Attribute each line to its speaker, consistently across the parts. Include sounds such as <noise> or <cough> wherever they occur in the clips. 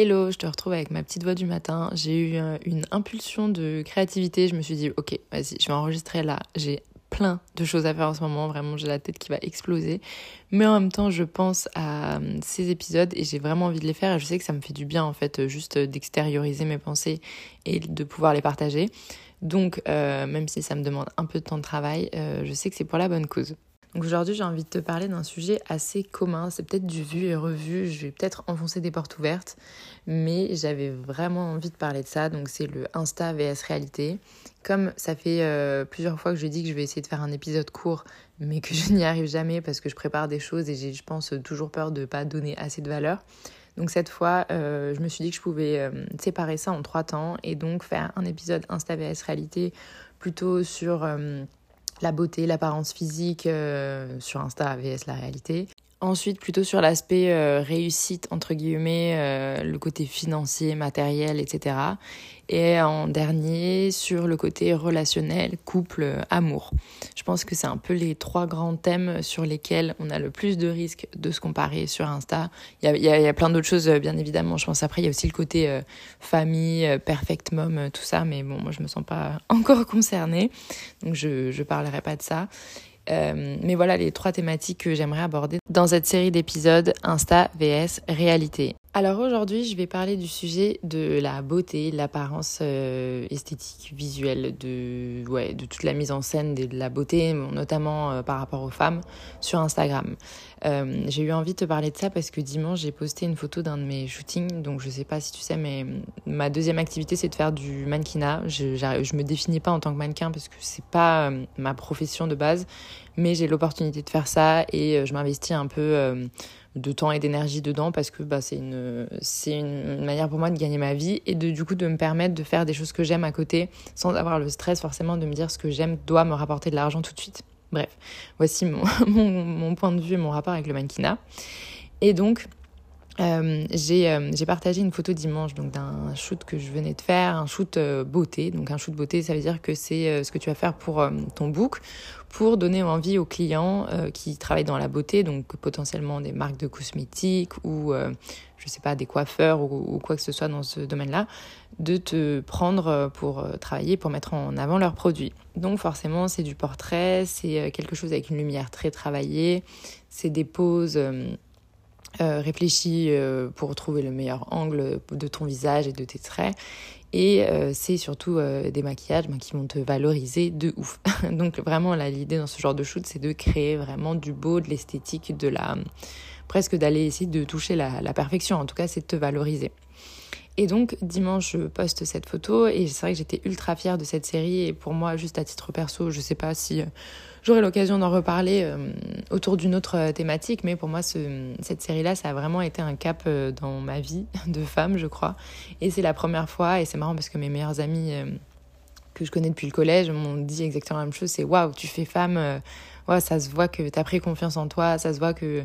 Speaker 1: Hello, je te retrouve avec ma petite voix du matin. J'ai eu euh, une impulsion de créativité. Je me suis dit, ok, vas-y, je vais enregistrer là. J'ai plein de choses à faire en ce moment. Vraiment, j'ai la tête qui va exploser. Mais en même temps, je pense à euh, ces épisodes et j'ai vraiment envie de les faire. Et je sais que ça me fait du bien, en fait, euh, juste d'extérioriser mes pensées et de pouvoir les partager. Donc, même si ça me demande un peu de temps de travail, je sais que c'est pour la bonne cause. Donc aujourd'hui, j'ai envie de te parler d'un sujet assez commun. C'est peut-être du vu et revu. Je vais peut-être enfoncer des portes ouvertes, mais j'avais vraiment envie de parler de ça. Donc c'est le Insta vs réalité. Comme ça fait euh, plusieurs fois que je dis que je vais essayer de faire un épisode court, mais que <laughs> je n'y arrive jamais parce que je prépare des choses et j'ai, je pense, toujours peur de ne pas donner assez de valeur. Donc cette fois, euh, je me suis dit que je pouvais euh, séparer ça en trois temps et donc faire un épisode Insta vs réalité plutôt sur la beauté, l'apparence physique euh, sur Insta vs la réalité. Ensuite, plutôt sur l'aspect euh, réussite, entre guillemets, euh, le côté financier, matériel, etc. Et en dernier, sur le côté relationnel, couple, amour. Je pense que c'est un peu les trois grands thèmes sur lesquels on a le plus de risques de se comparer sur Insta. Il y a, plein d'autres choses, bien évidemment. Je pense après, il y a aussi le côté famille, perfect mom, tout ça. Mais bon, moi, je me sens pas <laughs> encore concernée. Donc, je ne parlerai pas de ça. Euh, mais voilà les trois thématiques que j'aimerais aborder dans cette série d'épisodes Insta vs réalité. Alors aujourd'hui, je vais parler du sujet de la beauté, l'apparence euh, esthétique, visuelle, de, ouais, de toute la mise en scène de la beauté, notamment euh, par rapport aux femmes, sur Instagram. Euh, j'ai eu envie de te parler de ça parce que dimanche, j'ai posté une photo d'un de mes shootings. Donc je sais pas si tu sais, mais ma deuxième activité, c'est de faire du mannequinat. Je, je me définis pas en tant que mannequin parce que c'est pas ma profession de base, mais j'ai l'opportunité de faire ça et je m'investis un peu de temps et d'énergie dedans parce que bah, c'est une, une manière pour moi de gagner ma vie et de, du coup de me permettre de faire des choses que j'aime à côté sans avoir le stress forcément de me dire ce que j'aime doit me rapporter de l'argent tout de suite. Bref, voici mon, <laughs> mon, point de vue mon rapport avec le mannequinat. Et donc, euh, euh, j'ai partagé une photo dimanche donc d'un shoot que je venais de faire, un shoot euh, beauté. Donc un shoot beauté, ça veut dire que c'est ce que tu vas faire pour ton book pour donner envie aux clients qui travaillent dans la beauté, donc potentiellement des marques de cosmétiques ou je sais pas des coiffeurs ou, quoi que ce soit dans ce domaine-là, de te prendre pour travailler, pour mettre en avant leurs produits. Donc forcément, c'est du portrait, c'est quelque chose avec une lumière très travaillée, c'est des poses euh, réfléchis euh, pour trouver le meilleur angle de ton visage et de tes traits. Et euh, c'est surtout des maquillages ben, qui vont te valoriser de ouf. <laughs> Donc vraiment, l'idée dans ce genre de shoot, c'est de créer vraiment du beau, de l'esthétique, de la presque d'aller essayer de toucher la, la perfection. En tout cas, c'est de te valoriser. Et donc dimanche, je poste cette photo et c'est vrai que j'étais ultra fière de cette série. Et pour moi, juste à titre perso, je sais pas si J'aurai l'occasion d'en reparler euh, autour d'une autre euh, thématique, mais pour moi, ce, cette série-là, ça a vraiment été un cap euh, dans ma vie <laughs> de femme, je crois. Et c'est la première fois, et c'est marrant parce que mes meilleures amies que je connais depuis le collège m'ont dit exactement la même chose, c'est waouh, tu fais femme, ouais, ça se voit que tu as pris confiance en toi, ça se voit que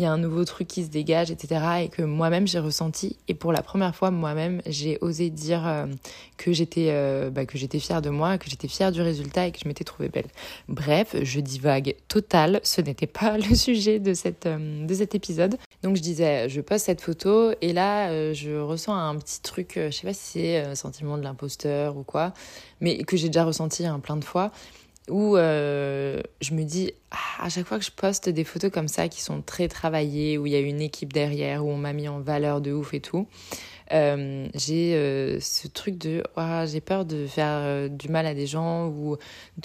Speaker 1: il y a un nouveau truc qui se dégage, etc. Et que moi-même j'ai ressenti. Et pour la première fois, moi-même, j'ai osé dire euh, que j'étais euh, bah, que j'étais fière de moi, que j'étais fière du résultat et que je m'étais trouvée belle. Bref, je divague total. Ce n'était pas <laughs> le sujet de cette euh, de cet épisode. Donc je disais, je poste cette photo et là, je ressens un petit truc. je sais pas si c'est sentiment de l'imposteur ou quoi, mais que j'ai déjà ressenti hein, plein de fois où euh, je me dis, ah, à chaque fois que je poste des photos comme ça qui sont très travaillées, où il y a une équipe derrière, où on m'a mis en valeur de ouf et tout, euh, j'ai euh, ce truc de j'ai peur de faire euh, du mal à des gens ou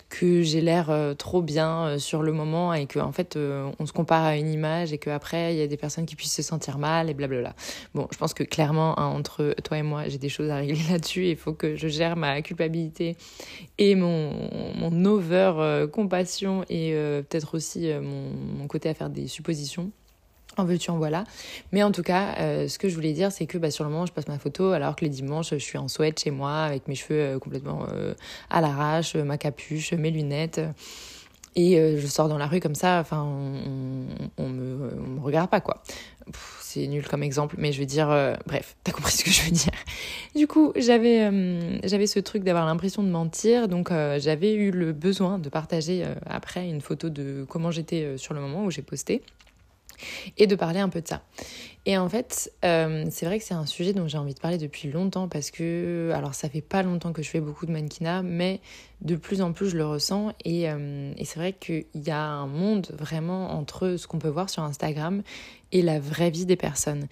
Speaker 1: que j'ai l'air trop bien sur le moment et que en fait on se compare à une image et qu'après il y a des personnes qui puissent se sentir mal et blablabla. Bon, je pense que clairement hein, entre toi et moi j'ai des choses à régler <laughs> là-dessus. Il faut que je gère ma culpabilité et mon, over compassion et peut-être aussi mon côté à faire des suppositions. En veux-tu, en voilà. Mais en tout cas, euh, ce que je voulais dire, c'est que bah, sur le moment, je passe ma photo, alors que les dimanches, je suis en sweat chez moi, avec mes cheveux euh, complètement euh, à l'arrache, ma capuche, mes lunettes. Et je sors dans la rue comme ça, enfin, on, on, me, on me regarde pas, quoi. C'est nul comme exemple, mais je veux dire, bref, t'as compris ce que je veux dire. Du coup, j'avais ce truc d'avoir l'impression de mentir, donc j'avais eu le besoin de partager après une photo de comment j'étais sur le moment où j'ai posté. Et de parler un peu de ça. Et en fait, euh, c'est vrai que c'est un sujet dont j'ai envie de parler depuis longtemps parce que, alors ça fait pas longtemps que je fais beaucoup de mannequinat, mais de plus en plus je le ressens et, euh, et c'est vrai qu'il y a un monde vraiment entre ce qu'on peut voir sur Instagram et la vraie vie des personnes.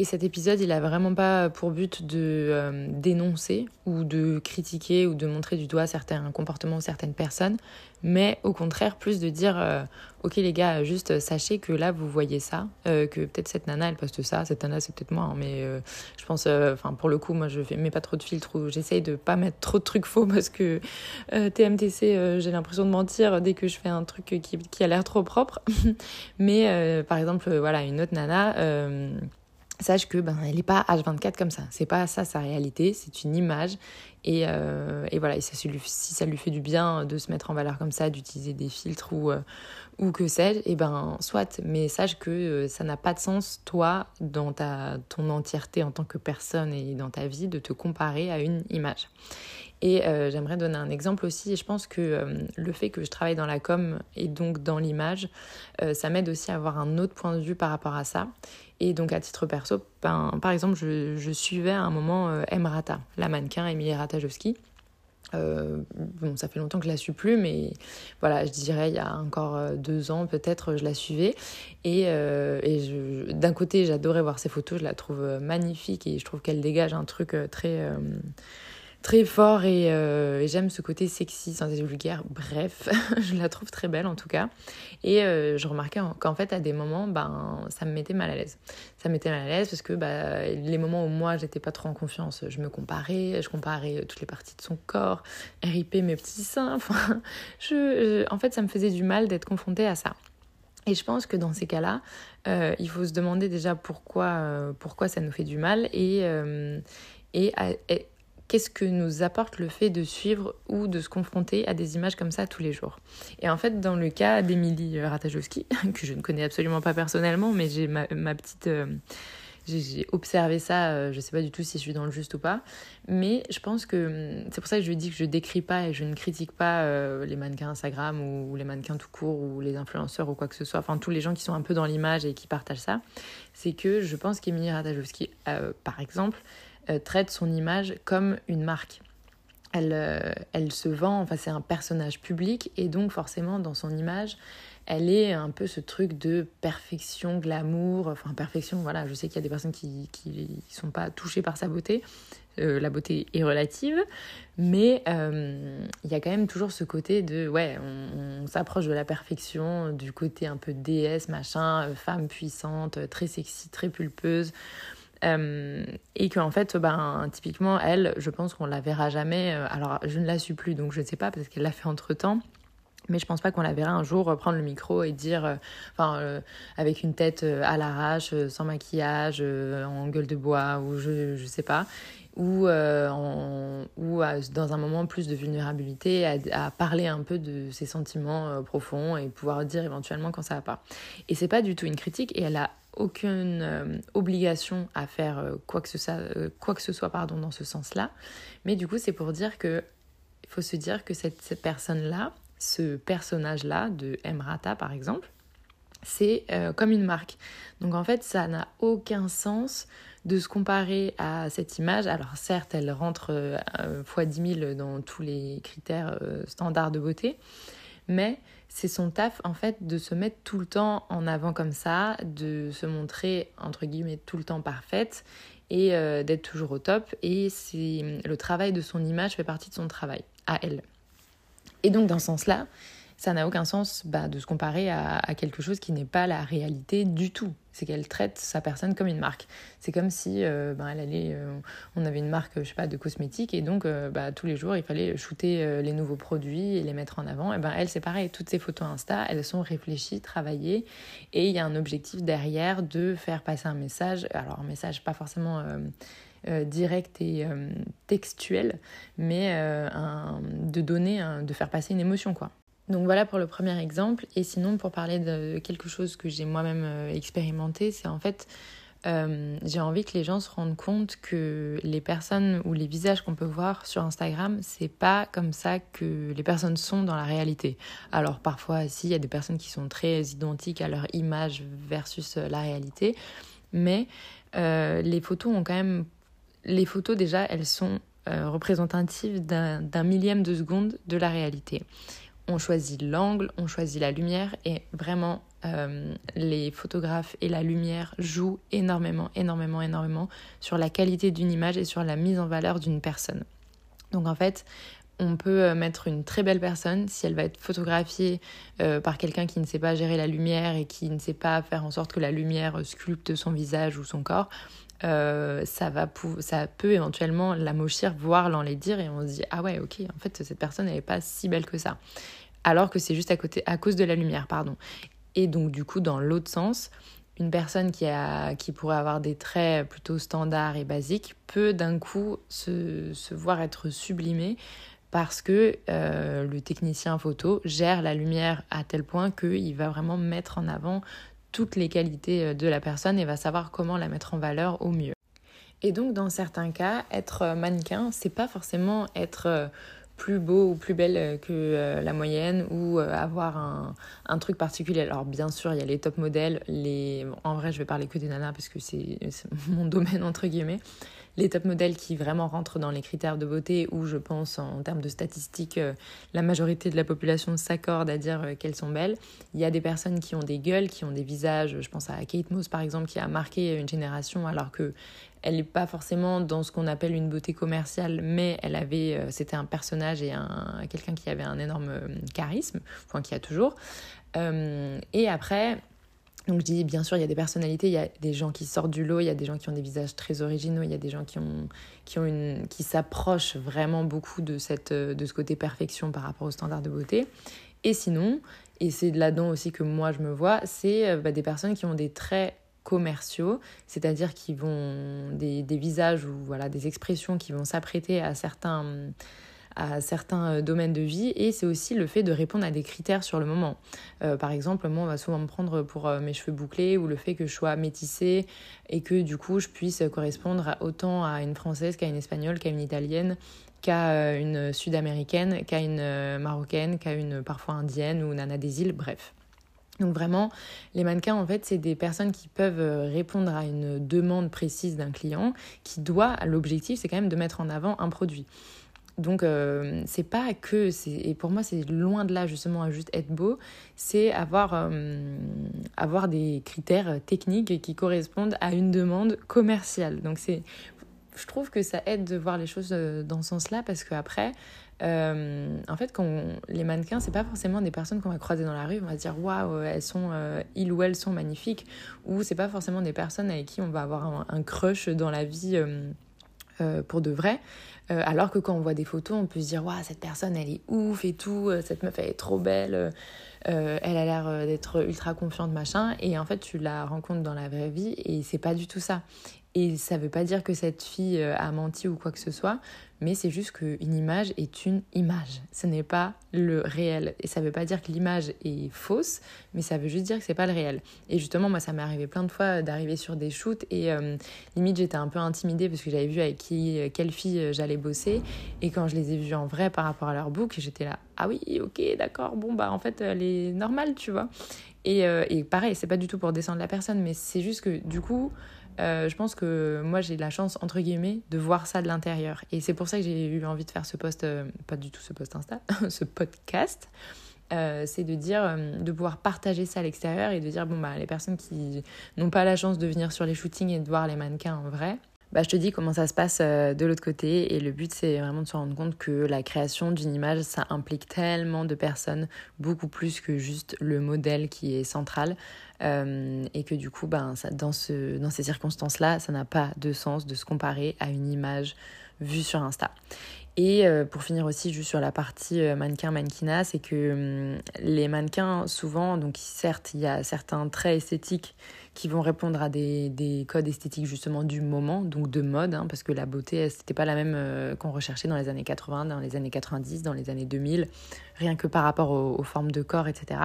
Speaker 1: Et cet épisode, il a vraiment pas pour but de euh, dénoncer ou de critiquer ou de montrer du doigt certains comportements ou certaines personnes, mais au contraire plus de dire euh, ok les gars, juste sachez que là vous voyez ça, euh, que peut-être cette nana elle poste ça, cette nana c'est peut-être moi, hein, mais je pense, enfin pour le coup moi je mets pas trop de filtres ou j'essaye de pas mettre trop de trucs faux parce que TMTC j'ai l'impression de mentir dès que je fais un truc qui a l'air trop propre, <laughs> mais par exemple voilà une autre nana sache que ben elle n'est pas H24 comme ça. C'est pas ça sa réalité, c'est une image. Et, euh, et voilà, si ça lui fait du bien de se mettre en valeur comme ça, d'utiliser des filtres ou, euh, ou que sais-je, et eh ben soit. Mais sache que euh, ça n'a pas de sens, toi, dans ta, ton entièreté en tant que personne et dans ta vie, de te comparer à une image. Et j'aimerais donner un exemple aussi. Et je pense que le fait que je travaille dans la com et donc dans l'image, ça m'aide aussi à avoir un autre point de vue par rapport à ça. Et donc à titre perso, ben, par exemple, je, suivais à un moment Emrata, la mannequin Emilie Ratajowski. bon, ça fait longtemps que je la suis plus, mais voilà, je dirais il y a encore deux ans peut-être, je la suivais. Et, et d'un côté, j'adorais voir ses photos, je la trouve magnifique et je trouve qu'elle dégage un truc très très fort euh, et, j'aime ce côté sexy sans être vulgaire. Bref, <laughs> je la trouve très belle en tout cas. Et euh, je remarquais qu'en fait, à des moments, ben, ça me mettait mal à l'aise. Ça me mettait mal à l'aise parce que bah, les moments où moi, j'étais pas trop en confiance, je me comparais, je comparais toutes les parties de son corps, RIP mes petits seins. <laughs> Enfin, je, en fait, ça me faisait du mal d'être confrontée à ça. Et je pense que dans ces cas-là, euh, il faut se demander déjà pourquoi, pourquoi ça nous fait du mal et qu'est-ce que nous apporte le fait de suivre ou de se confronter à des images comme ça tous les jours. Et en fait, dans le cas d'Emilie Ratajowski, <laughs> que je ne connais absolument pas personnellement, mais j'ai ma, petite... Euh, j'ai observé ça, euh, je ne sais pas du tout si je suis dans le juste ou pas, mais je pense que c'est pour ça que je dis que je décris pas et je ne critique pas euh, les mannequins Instagram ou, les mannequins tout court ou les influenceurs ou quoi que ce soit, enfin tous les gens qui sont un peu dans l'image et qui partagent ça, c'est que je pense qu'Emilie Ratajowski, par exemple, euh, traite son image comme une marque. Elle, euh, elle se vend, enfin c'est un personnage public et donc forcément dans son image, elle est un peu ce truc de perfection, glamour, enfin perfection, voilà, je sais qu'il y a des personnes qui ne sont pas touchées par sa beauté, euh, la beauté est relative, mais il y a quand même toujours ce côté de, ouais, on, on s'approche de la perfection, du côté un peu déesse, machin, femme puissante, très sexy, très pulpeuse, euh, et qu'en fait, ben, typiquement, elle, je pense qu'on la verra jamais. Euh, alors, je ne la suis plus, donc je ne sais pas, parce qu'elle l'a fait entre temps. Mais je pense pas qu'on la verra un jour prendre le micro et dire, euh, enfin, avec une tête à l'arrache, sans maquillage, en gueule de bois, ou je, je sais pas, ou, en, ou dans un moment plus de vulnérabilité, à, à parler un peu de ses sentiments profonds et pouvoir dire éventuellement quand ça va pas. Et c'est pas du tout une critique, et elle a aucune euh, obligation à faire euh, quoi, que ce soit, euh, quoi que ce soit pardon, dans ce sens-là. Mais du coup, c'est pour dire que il faut se dire que cette, personne-là, ce personnage-là de Emrata par exemple, c'est comme une marque. Donc en fait, ça n'a aucun sens de se comparer à cette image. Alors certes, elle rentre fois 10 000 dans tous les critères standards de beauté, mais c'est son taf en fait de se mettre tout le temps en avant comme ça, de se montrer entre guillemets tout le temps parfaite et euh, d'être toujours au top. Et c'est le travail de son image fait partie de son travail à elle. Et donc dans ce sens-là, ça n'a aucun sens bah, de se comparer à, quelque chose qui n'est pas la réalité du tout. C'est qu'elle traite sa personne comme une marque. C'est comme si euh, bah, euh, on avait une marque, je sais pas, de cosmétiques et donc euh, bah, tous les jours il fallait shooter les nouveaux produits et les mettre en avant. Et ben elle c'est pareil, toutes ces photos Insta, elles sont réfléchies, travaillées et il y a un objectif derrière de faire passer un message. Alors un message pas forcément direct et textuel, mais de donner, de faire passer une émotion quoi. Donc voilà pour le premier exemple. Et sinon, pour parler de quelque chose que j'ai moi-même euh, expérimenté, c'est en fait j'ai envie que les gens se rendent compte que les personnes ou les visages qu'on peut voir sur Instagram, c'est pas comme ça que les personnes sont dans la réalité. Alors parfois, si, il y a des personnes qui sont très identiques à leur image versus la réalité, mais les photos ont quand même. Les photos, déjà, elles sont représentatives d'un millième de seconde de la réalité on choisit l'angle, on choisit la lumière et vraiment euh, les photographes et la lumière jouent énormément, énormément, énormément sur la qualité d'une image et sur la mise en valeur d'une personne. Donc en fait, on peut euh, mettre une très belle personne si elle va être photographiée euh, par quelqu'un qui ne sait pas gérer la lumière et qui ne sait pas faire en sorte que la lumière sculpte son visage ou son corps. Ça, va ça peut éventuellement l'amochir, voire l'enlaidir, et on se dit Ah ouais, ok, en fait, cette personne n'est pas si belle que ça alors que c'est juste à, côté, à cause de la lumière, pardon. Et donc du coup, dans l'autre sens, une personne qui, a, qui pourrait avoir des traits plutôt standards et basiques peut d'un coup se, se, voir être sublimée parce que euh, le technicien photo gère la lumière à tel point qu'il va vraiment mettre en avant toutes les qualités euh, de la personne et va savoir comment la mettre en valeur au mieux. Et donc dans certains cas, être mannequin, c'est pas forcément être euh, plus beau ou plus belle euh, que euh, la moyenne ou euh, avoir un, un, truc particulier. Alors bien sûr, il y a les top modèles, les... en vrai je vais parler que des nanas parce que c'est mon <laughs> domaine entre guillemets. Les top modèles qui vraiment rentrent dans les critères de beauté où je pense en, termes de statistiques, la majorité de la population s'accorde à dire qu'elles sont belles. Il y a des personnes qui ont des gueules, qui ont des visages, je pense à Kate Moss par exemple qui a marqué une génération alors que elle n'est pas forcément dans ce qu'on appelle une beauté commerciale, mais elle avait, euh, c'était un personnage et un, quelqu'un qui avait un énorme euh, charisme, enfin qui a toujours. Euh, et après, donc je dis bien sûr, il y a des personnalités, il y a des gens qui sortent du lot, il y a des gens qui ont des visages très originaux, il y a des gens qui ont qui ont une qui s'approchent vraiment beaucoup de cette de ce côté perfection par rapport aux standards de beauté. Et sinon, et c'est là-dedans aussi que moi je me vois, c'est bah, des personnes qui ont des traits commerciaux, c'est-à-dire qui vont des, des, visages ou voilà des expressions qui vont s'apprêter à certains à certains euh, domaines de vie et c'est aussi le fait de répondre à des critères sur le moment. Euh, par exemple, moi on va souvent me prendre pour euh, mes cheveux bouclés ou le fait que je sois métissée et que du coup je puisse correspondre autant à une française qu'à une espagnole, qu'à une italienne, qu'à une sud-américaine, qu'à une marocaine, qu'à une parfois indienne ou nana des îles, bref. Donc vraiment, les mannequins, en fait, c'est des personnes qui peuvent répondre à une demande précise d'un client qui doit, l'objectif, c'est quand même de mettre en avant un produit. Donc euh, c'est pas que, et pour moi c'est loin de là justement à juste être beau, c'est avoir, euh, avoir des critères techniques qui correspondent à une demande commerciale. Donc je trouve que ça aide de voir les choses dans ce sens-là parce qu'après, euh, en fait, quand les mannequins, c'est pas forcément des personnes qu'on va croiser dans la rue, on va dire waouh, elles sont, euh, ils ou elles sont magnifiques, ou c'est pas forcément des personnes avec qui on va avoir un, crush dans la vie euh, pour de vrai. alors que quand on voit des photos, on peut se dire waouh, cette personne elle est ouf et tout, cette meuf elle est trop belle, elle a l'air d'être ultra confiante, machin, et en fait tu la rencontres dans la vraie vie et c'est pas du tout ça. Et ça veut pas dire que cette fille a menti ou quoi que ce soit, mais c'est juste qu'une image est une image. Ce n'est pas le réel. Et ça ne veut pas dire que l'image est fausse, mais ça veut juste dire que c'est pas le réel. Et justement, moi, ça m'est arrivé plein de fois d'arriver sur des shoots et euh, limite, j'étais un peu intimidée parce que j'avais vu avec qui, quelle fille euh, j'allais bosser. Et quand je les ai vues en vrai par rapport à leur book, j'étais là, ah oui, ok, d'accord, bon, bah en fait, elle est normale, tu vois. Et, euh, et pareil, c'est pas du tout pour descendre la personne, mais c'est juste que du coup, euh, je pense que moi j'ai la chance entre guillemets de voir ça de l'intérieur. Et c'est pour ça que j'ai eu envie de faire ce post euh, pas du tout ce post Insta <laughs> ce podcast. Euh, c'est de dire de pouvoir partager ça à l'extérieur et de dire bon bah les personnes qui n'ont pas la chance de venir sur les shootings et de voir les mannequins en vrai bah, je te dis comment ça se passe de l'autre côté. Et le but, c'est vraiment de se rendre compte que la création d'une image, ça implique tellement de personnes, beaucoup plus que juste le modèle qui est central. Euh, et que du coup, ben, ça, dans, ce, dans ces circonstances-là, ça n'a pas de sens de se comparer à une image vue sur Insta. Et euh, pour finir aussi juste sur la partie euh, mannequin mannequinat, c'est que hum, les mannequins souvent, donc certes il y a certains traits esthétiques qui vont répondre à des, des codes esthétiques justement du moment, donc de mode, hein, parce que la beauté c'était pas la même qu'on recherchait dans les années 80, dans les années 90, dans les années 2000, rien que par rapport aux formes de corps, etc.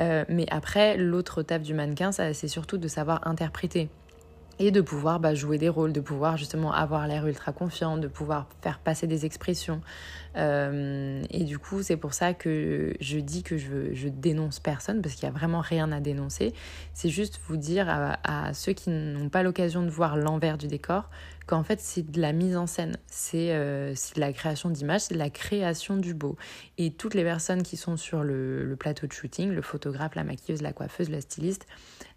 Speaker 1: Euh, mais après, l'autre taf du mannequin, c'est surtout de savoir interpréter. Et de pouvoir bah, jouer des rôles, de pouvoir justement avoir l'air ultra confiant, de pouvoir faire passer des expressions. Euh, et du coup, c'est pour ça que je dis que je, je dénonce personne, parce qu'il n'y a vraiment rien à dénoncer. C'est juste vous dire à ceux qui n'ont pas l'occasion de voir l'envers du décor qu'en fait c'est de la mise en scène, c'est euh, de la création d'images, c'est de la création du beau. Et toutes les personnes qui sont sur le, le, plateau de shooting, le photographe, la maquilleuse, la coiffeuse, la styliste,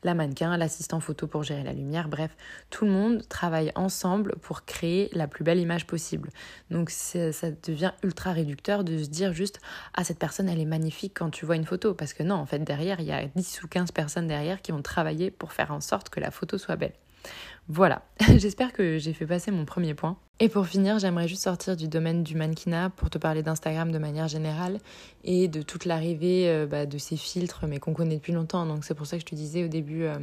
Speaker 1: la mannequin, l'assistant photo pour gérer la lumière, bref, tout le monde travaille ensemble pour créer la plus belle image possible. Donc ça devient ultra réducteur de se dire juste ah cette personne elle est magnifique quand tu vois une photo parce que non en fait derrière il y a 10 ou 15 personnes derrière qui ont travaillé pour faire en sorte que la photo soit belle. Voilà, <laughs> j'espère que j'ai fait passer mon premier point. Et pour finir, j'aimerais juste sortir du domaine du mannequinat pour te parler d'Instagram de manière générale et de toute l'arrivée euh, bah, de ces filtres, mais qu'on connaît depuis longtemps. Donc c'est pour ça que je te disais au début, euh,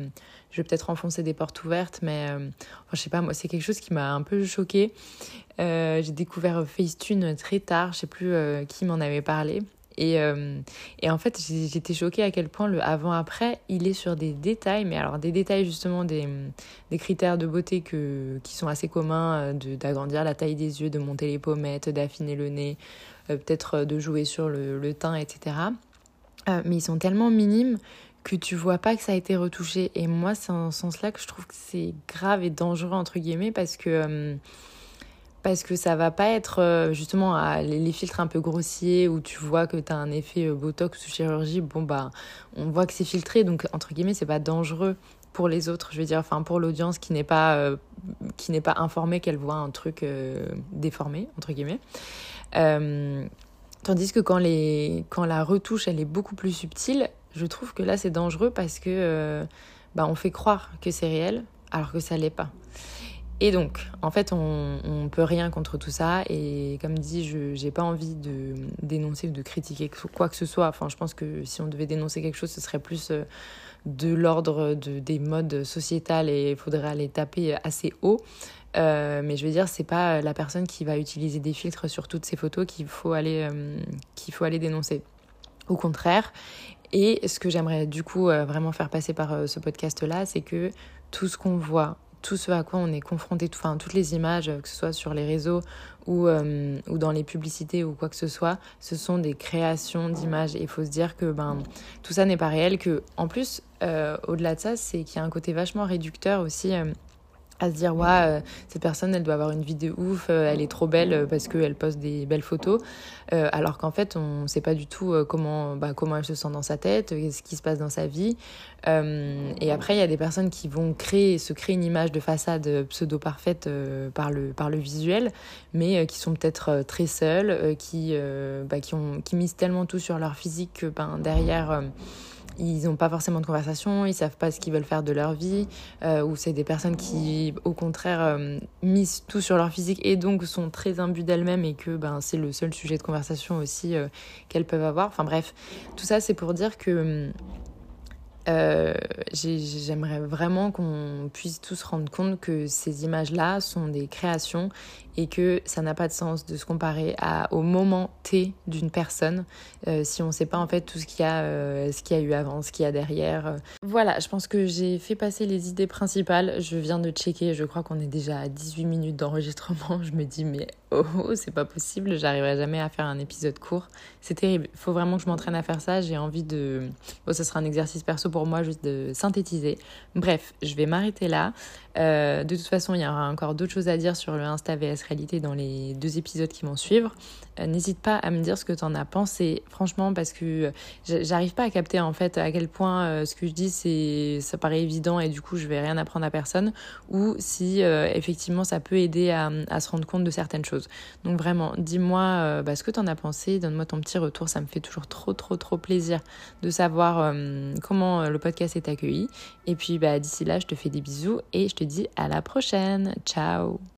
Speaker 1: je vais peut-être enfoncer des portes ouvertes, mais euh, je sais pas, moi c'est quelque chose qui m'a un peu choquée. j'ai découvert Facetune très tard, je sais plus qui m'en avait parlé. Et, euh, et, en fait, j'étais choquée à quel point le avant-après, il est sur des détails, mais alors des détails justement des, des critères de beauté que, qui sont assez communs, euh, d'agrandir la taille des yeux, de monter les pommettes, d'affiner le nez, euh, peut-être de jouer sur le, le teint, etc. mais ils sont tellement minimes que tu vois pas que ça a été retouché. Et moi, c'est en ce sens-là que je trouve que c'est grave et dangereux, entre guillemets, parce que parce que ça va pas être euh, justement les, filtres un peu grossiers où tu vois que tu as un effet euh, botox ou chirurgie bon bah on voit que c'est filtré donc entre guillemets c'est pas dangereux pour les autres je veux dire enfin pour l'audience qui n'est pas euh, qui n'est pas informée qu'elle voit un truc déformé entre guillemets. Tandis que quand les quand la retouche elle est beaucoup plus subtile je trouve que là c'est dangereux parce que bah on fait croire que c'est réel alors que ça l'est pas et donc, en fait, on ne peut rien contre tout ça. Et comme dit, je n'ai pas envie de dénoncer ou de critiquer quoi que ce soit. Enfin, je pense que si on devait dénoncer quelque chose, ce serait plus euh, de l'ordre de, des modes sociétales et il faudrait aller taper assez haut. Euh, mais je veux dire, c'est pas la personne qui va utiliser des filtres sur toutes ces photos qu'il faut aller, euh, qu'il faut aller dénoncer. Au contraire. Et ce que j'aimerais du coup vraiment faire passer par ce podcast-là, c'est que tout ce qu'on voit tout ce à quoi on est confronté, enfin toutes les images, que ce soit sur les réseaux ou, euh, ou dans les publicités ou quoi que ce soit, ce sont des créations d'images. Et il faut se dire que ben, tout ça n'est pas réel, que en plus, euh, au-delà de ça, c'est qu'il y a un côté vachement réducteur aussi. Euh, à se dire ouais euh, cette personne elle doit avoir une vie de ouf euh, elle est trop belle euh, parce qu'elle poste des belles photos. Alors qu'en fait on sait pas du tout comment bah, comment elle se sent dans sa tête ce qui se passe dans sa vie. Et après il y a des personnes qui vont créer se créer une image de façade pseudo parfaite par le par le visuel mais qui sont peut-être très seules qui bah, qui ont qui misent tellement tout sur leur physique que ben derrière ils n'ont pas forcément de conversation, ils savent pas ce qu'ils veulent faire de leur vie, euh, ou c'est des personnes qui, au contraire, euh, misent tout sur leur physique et donc sont très imbues d'elles-mêmes et que ben, c'est le seul sujet de conversation aussi euh, qu'elles peuvent avoir. Enfin bref, tout ça c'est pour dire que euh, j'aimerais vraiment qu'on puisse tous rendre compte que ces images-là sont des créations et que ça n'a pas de sens de se comparer à, au moment T d'une personne euh, si on ne sait pas en fait tout ce qu'il y, a, euh, ce y a eu avant, ce qu'il y a derrière. Voilà, je pense que j'ai fait passer les idées principales. Je viens de checker, je crois qu'on est déjà à 18 minutes d'enregistrement. Je me dis, mais oh, oh c'est pas possible, j'arriverai jamais à faire un épisode court. C'est terrible. Il faut vraiment que je m'entraîne à faire ça. J'ai envie de. Bon, ça sera un exercice perso pour moi, juste de synthétiser. Bref, je vais m'arrêter là. Euh, de toute façon, il y aura encore d'autres choses à dire sur le Insta VS Réalité dans les deux épisodes qui vont suivre. Euh, n'hésite pas à me dire ce que tu en as pensé, franchement, parce que j'arrive pas à capter en fait à quel point euh, ce que je dis, c'est ça paraît évident et du coup je vais rien apprendre à personne, ou si effectivement ça peut aider à, se rendre compte de certaines choses. Donc vraiment, dis-moi bah, ce que tu en as pensé, donne-moi ton petit retour, ça me fait toujours trop trop trop plaisir de savoir comment le podcast est accueilli. Et puis bah, d'ici là, je te fais des bisous et je te dis à la prochaine. Ciao